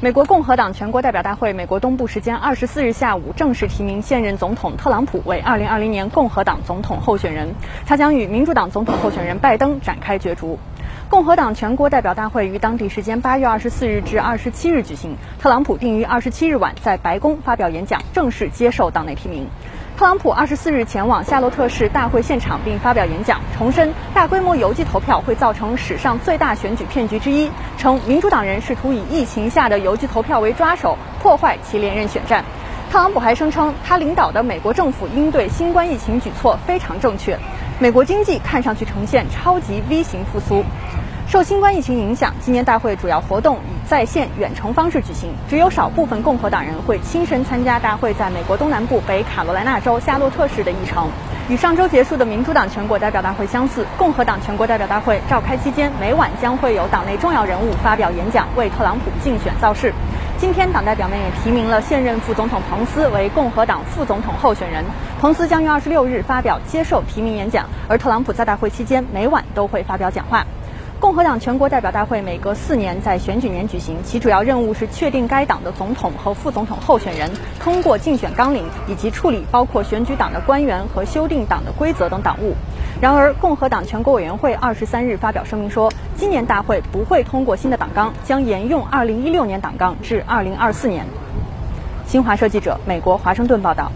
美国共和党全国代表大会，美国东部时间二十四日下午正式提名现任总统特朗普为二零二零年共和党总统候选人，他将与民主党总统候选人拜登展开角逐。共和党全国代表大会于当地时间八月二十四日至二十七日举行，特朗普定于二十七日晚在白宫发表演讲，正式接受党内提名。特朗普二十四日前往夏洛特市大会现场并发表演讲，重申大规模邮寄投票会造成史上最大选举骗局之一，称民主党人试图以疫情下的邮寄投票为抓手，破坏其连任选战。特朗普还声称，他领导的美国政府应对新冠疫情举措非常正确，美国经济看上去呈现超级 V 型复苏。受新冠疫情影响，今年大会主要活动以在线、远程方式举行，只有少部分共和党人会亲身参加大会在美国东南部北卡罗来纳州夏洛特市的议程。与上周结束的民主党全国代表大会相似，共和党全国代表大会召开期间，每晚将会有党内重要人物发表演讲，为特朗普竞选造势。今天，党代表们也提名了现任副总统彭斯为共和党副总统候选人。彭斯将于二十六日发表接受提名演讲，而特朗普在大会期间每晚都会发表讲话。共和党全国代表大会每隔四年在选举年举行，其主要任务是确定该党的总统和副总统候选人，通过竞选纲领以及处理包括选举党的官员和修订党的规则等党务。然而，共和党全国委员会二十三日发表声明说，今年大会不会通过新的党纲，将沿用二零一六年党纲至二零二四年。新华社记者美国华盛顿报道。